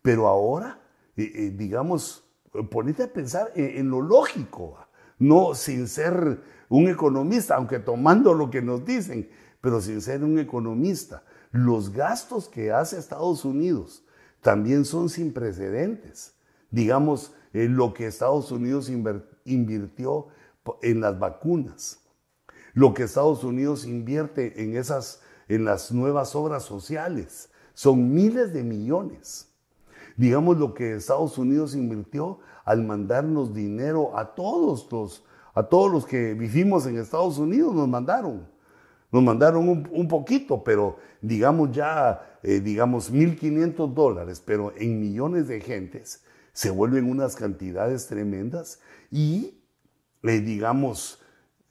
Pero ahora, eh, eh, digamos, ponete a pensar en, lo lógico, no sin ser un economista, aunque tomando lo que nos dicen, pero sin ser un economista. Los gastos que hace Estados Unidos también son sin precedentes. Digamos, eh, lo que Estados Unidos invirtió en las vacunas, lo que Estados Unidos invierte en esas, en las nuevas obras sociales. Son miles de millones. Digamos lo que Estados Unidos invirtió al mandarnos dinero a todos los, a todos los que vivimos en Estados Unidos, nos mandaron. Nos mandaron un, poquito, pero digamos ya, eh, digamos, 1.500 dólares, pero en millones de gentes se vuelven unas cantidades tremendas y, eh, digamos,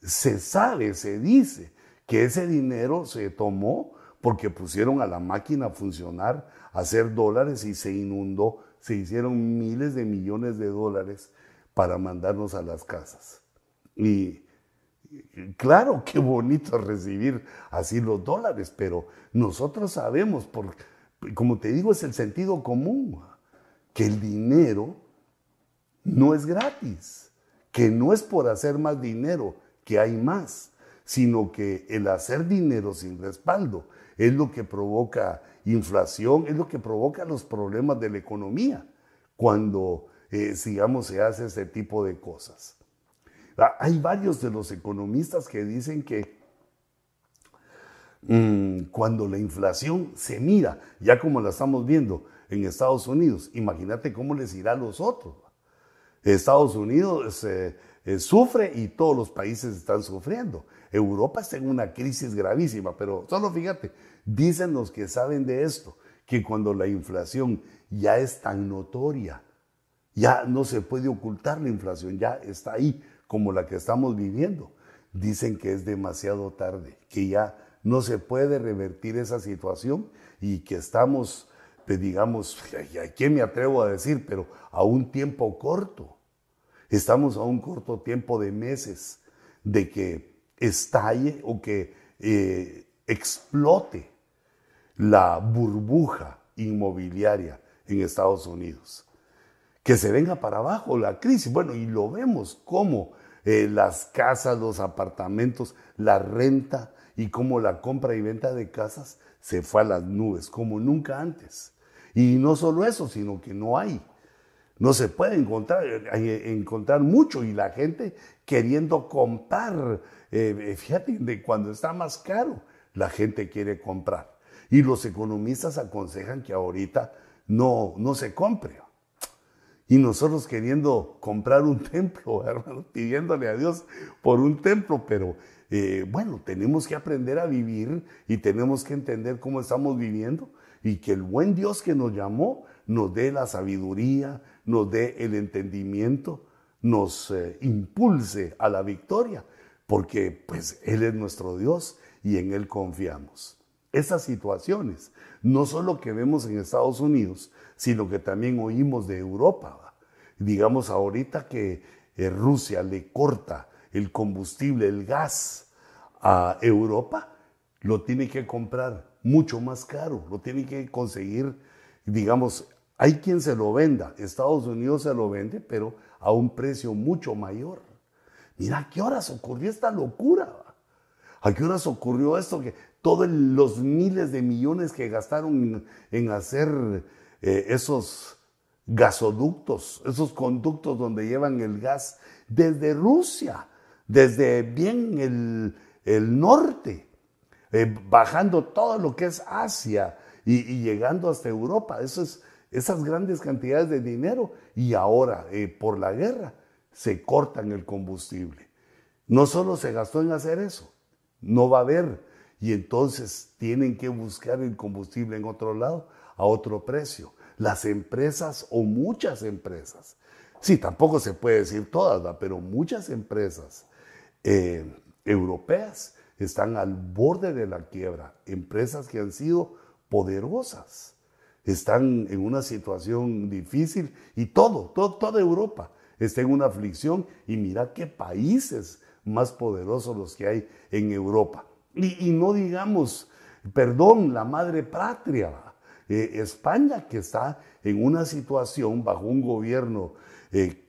se sabe, se dice que ese dinero se tomó porque pusieron a la máquina a funcionar, a hacer dólares y se inundó, se hicieron miles de millones de dólares para mandarnos a las casas. Y claro, *laughs* qué bonito recibir así los dólares, pero nosotros sabemos, como te digo, es el sentido común, que el dinero no es gratis, que no es por hacer más dinero, que hay más, sino que el hacer dinero sin respaldo es lo que provoca inflación, es lo que provoca los problemas de la economía cuando, eh, digamos, se hace ese tipo de cosas. Ah, hay varios de los economistas que dicen que mm, cuando la inflación se mira, ya como la estamos viendo en Estados Unidos, imagínate cómo les irá a los otros. Estados Unidos eh, eh, sufre y todos los países están sufriendo. Europa está en una crisis gravísima, pero solo fíjate, dicen los que saben de esto, que cuando la inflación ya es tan notoria. Ya no se puede ocultar la inflación, ya está ahí, como la que estamos viviendo. Dicen que es demasiado tarde, que ya no se puede revertir esa situación y que estamos, digamos, ¿a quién me atrevo a decir? Pero a un tiempo corto. Estamos a un corto tiempo de meses de que estalle o que eh, explote la burbuja inmobiliaria en Estados Unidos. Que se venga para abajo la crisis. Bueno, y lo vemos como eh, las casas, los apartamentos, la renta y como la compra y venta de casas se fue a las nubes, como nunca antes. Y no solo eso, sino que no hay. No se puede encontrar, encontrar mucho y la gente queriendo comprar. Eh, fíjate, de cuando está más caro, la gente quiere comprar. Y los economistas aconsejan que ahorita no, no se compre. Y nosotros queriendo comprar un *laughs* templo, hermano, pidiéndole a Dios por un templo, pero eh, bueno, tenemos que aprender a vivir y tenemos que entender cómo estamos viviendo y que el buen Dios que nos llamó nos dé la sabiduría, nos dé el entendimiento, nos eh, impulse a la victoria, porque pues Él es nuestro Dios y en Él confiamos esas situaciones, no solo que vemos en Estados Unidos, sino que también oímos de Europa. Digamos ahorita que eh, Rusia le corta el combustible, el gas a Europa, lo tiene que comprar mucho más caro, lo tiene que conseguir, digamos, hay quien se lo venda, Estados Unidos se lo vende, pero a un precio mucho mayor. Mira, ¿a qué horas ocurrió esta locura? ¿A qué horas ocurrió esto? Que todos los miles de millones que gastaron en hacer eh, esos gasoductos, esos conductos donde llevan el gas desde Rusia, desde bien el, norte, eh, bajando todo lo que es Asia y, llegando hasta Europa. esas grandes cantidades de dinero y ahora eh, por la guerra se cortan el combustible. No solo se gastó en hacer eso, no va a haber y entonces tienen que buscar el combustible en otro lado a otro precio. Las empresas o muchas empresas, sí, tampoco se puede decir todas, pero muchas empresas eh, europeas están al borde de la quiebra, empresas que han sido poderosas, están en una situación difícil y todo, todo toda Europa está en una aflicción y mira qué países más poderosos los que hay en Europa. Y, no digamos, perdón, la madre patria, eh, España que está en una situación bajo un gobierno eh,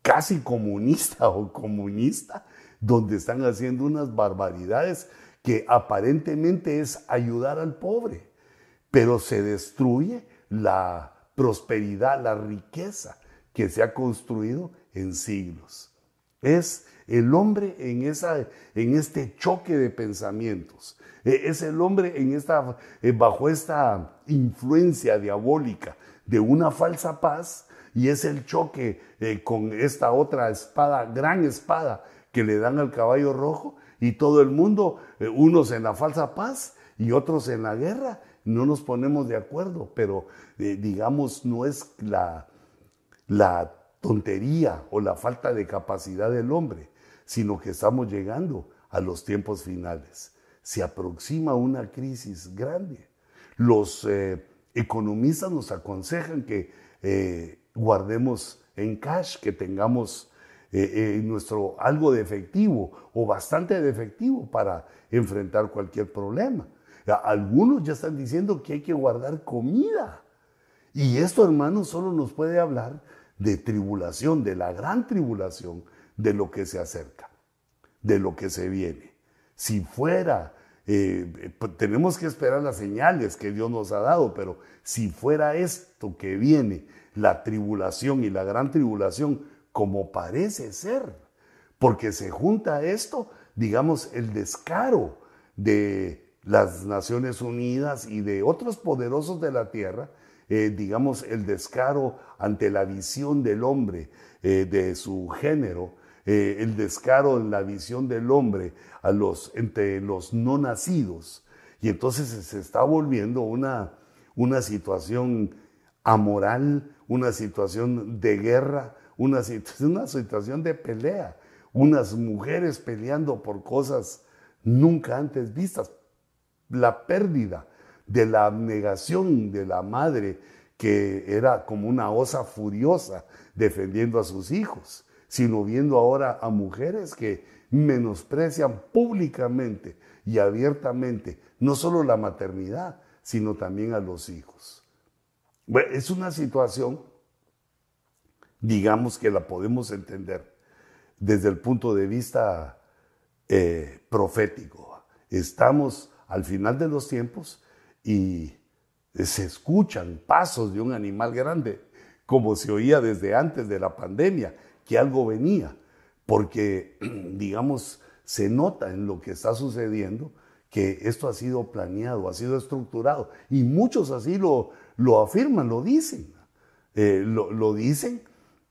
casi comunista o comunista, donde están haciendo unas barbaridades que aparentemente es ayudar al pobre, pero se destruye la prosperidad, la riqueza que se ha construido en siglos. Es el hombre en, esa, en este choque de pensamientos. E, es el hombre en esta, eh, bajo esta influencia diabólica de una falsa paz y es el choque eh, con esta otra espada, gran espada que le dan al caballo rojo y todo el mundo, eh, unos en la falsa paz y otros en la guerra, no nos ponemos de acuerdo, pero digamos no es la, la tontería o la falta de capacidad del hombre, sino que estamos llegando a los tiempos finales. Se aproxima una crisis grande. Los eh, economistas nos aconsejan que eh, guardemos en cash, que tengamos eh, nuestro algo de efectivo o bastante de efectivo para enfrentar cualquier problema. Algunos ya están diciendo que hay que guardar comida. Y esto, hermanos, solo nos puede hablar de tribulación, de la gran tribulación, de lo que se acerca, de lo que se viene. Si fuera, eh, tenemos que esperar las señales que Dios nos ha dado, pero si fuera esto que viene, la tribulación y la gran tribulación, como parece ser, porque se junta esto, digamos, el descaro de las Naciones Unidas y de otros poderosos de la tierra, eh, digamos, el descaro ante la visión del hombre, eh, de su género, eh, el descaro en la visión del hombre a los, entre los no nacidos. Y entonces se está volviendo una, una situación amoral, una situación de guerra, una, *laughs* una situación de pelea, unas mujeres peleando por cosas nunca antes vistas, la pérdida de la abnegación de la madre que era como una osa furiosa defendiendo a sus hijos, sino viendo ahora a mujeres que menosprecian públicamente y abiertamente no solo la maternidad, sino también a los hijos. Es una situación, digamos que la podemos entender desde el punto de vista eh, profético. Estamos al final de los tiempos y se escuchan pasos de un animal grande, como se oía desde antes de la pandemia, que algo venía, porque, *clears throat* digamos, se nota en lo que está sucediendo que esto ha sido planeado, ha sido estructurado, y muchos así lo, lo afirman, lo dicen, eh, lo, dicen,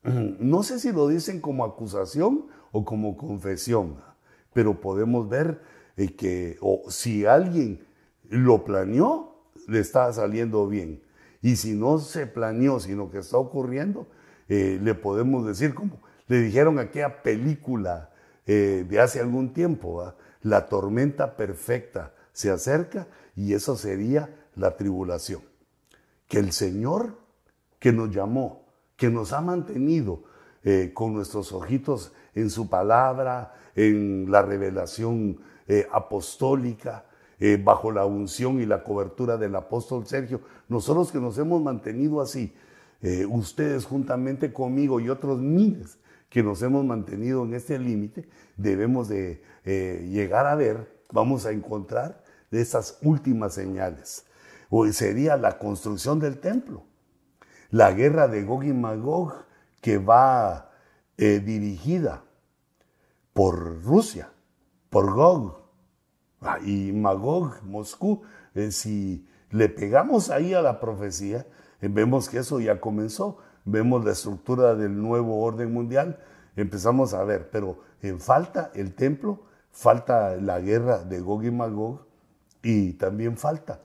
no sé si lo dicen como acusación o como confesión, pero podemos ver eh, que o si alguien lo planeó, le está saliendo bien. Y si no se planeó, sino que está ocurriendo, eh, le podemos decir como le dijeron aquella película eh, de hace algún tiempo, la tormenta perfecta se acerca y eso sería la tribulación. Que el Señor que nos llamó, que nos ha mantenido eh, con nuestros ojitos en su palabra, en la revelación apostólica, eh, bajo la unción y la cobertura del apóstol Sergio. Nosotros que nos hemos mantenido así, eh, ustedes juntamente conmigo y otros miles que nos hemos mantenido en este límite, debemos de eh, llegar a ver, vamos a encontrar esas últimas señales. Hoy sería la construcción del templo, la guerra de Gog y Magog que va dirigida por Rusia, por Gog, Ah, y Magog, Moscú, eh, si le pegamos ahí a la profecía, eh, vemos que eso ya comenzó, vemos la estructura del nuevo orden mundial, empezamos a ver, pero falta el templo, falta la guerra de Gog y Magog, y también falta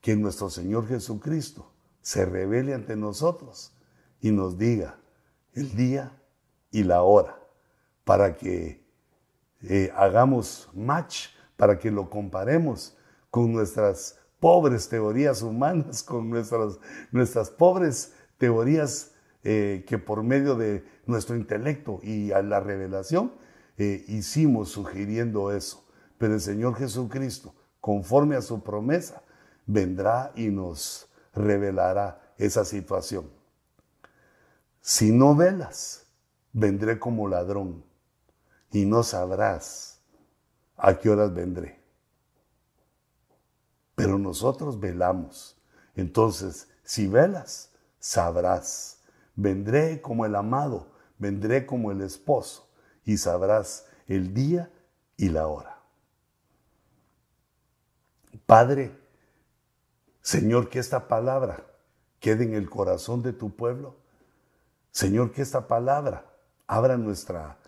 que nuestro Señor Jesucristo se revele ante nosotros y nos diga el día y la hora para que eh, hagamos match para que lo comparemos con nuestras pobres teorías humanas, *laughs* con nuestras, nuestras pobres teorías eh, que por medio de nuestro intelecto y a la revelación eh, hicimos sugiriendo eso. Pero el Señor Jesucristo, conforme a su promesa, vendrá y nos revelará esa situación. Si no velas, vendré como ladrón y no sabrás a qué horas vendré. Pero nosotros velamos. Entonces, si velas, sabrás. Vendré como el amado, vendré como el esposo, y sabrás el día y la hora. Padre, Señor, que esta palabra quede en el corazón de tu pueblo. Señor, que esta palabra abra nuestra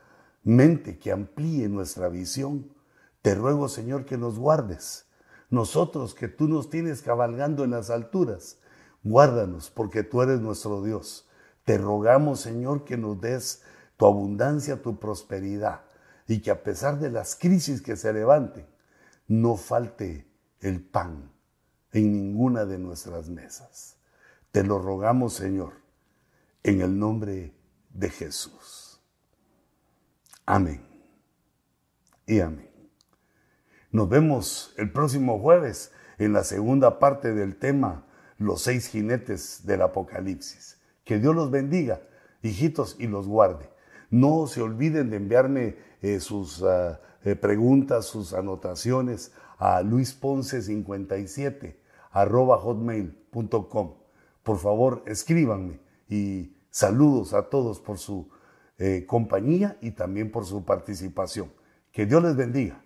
mente, que amplíe nuestra visión te ruego, Señor, que nos guardes. Nosotros que tú nos tienes cabalgando en las alturas, guárdanos porque tú eres nuestro Dios. Te rogamos, Señor, que nos des tu abundancia, tu prosperidad y que a pesar de las crisis que se levanten, no falte el pan en ninguna de nuestras mesas. Te lo rogamos, Señor, en el nombre de Jesús. Amén y amén. Nos vemos el próximo jueves en la segunda parte del tema Los seis jinetes del Apocalipsis. Que Dios los bendiga, hijitos, y los guarde. No se olviden de enviarme eh, sus ah, eh, preguntas, sus anotaciones a luisponce57 arroba hotmail.com. Por favor, escríbanme y saludos a todos por su eh, compañía y también por su participación. Que Dios les bendiga.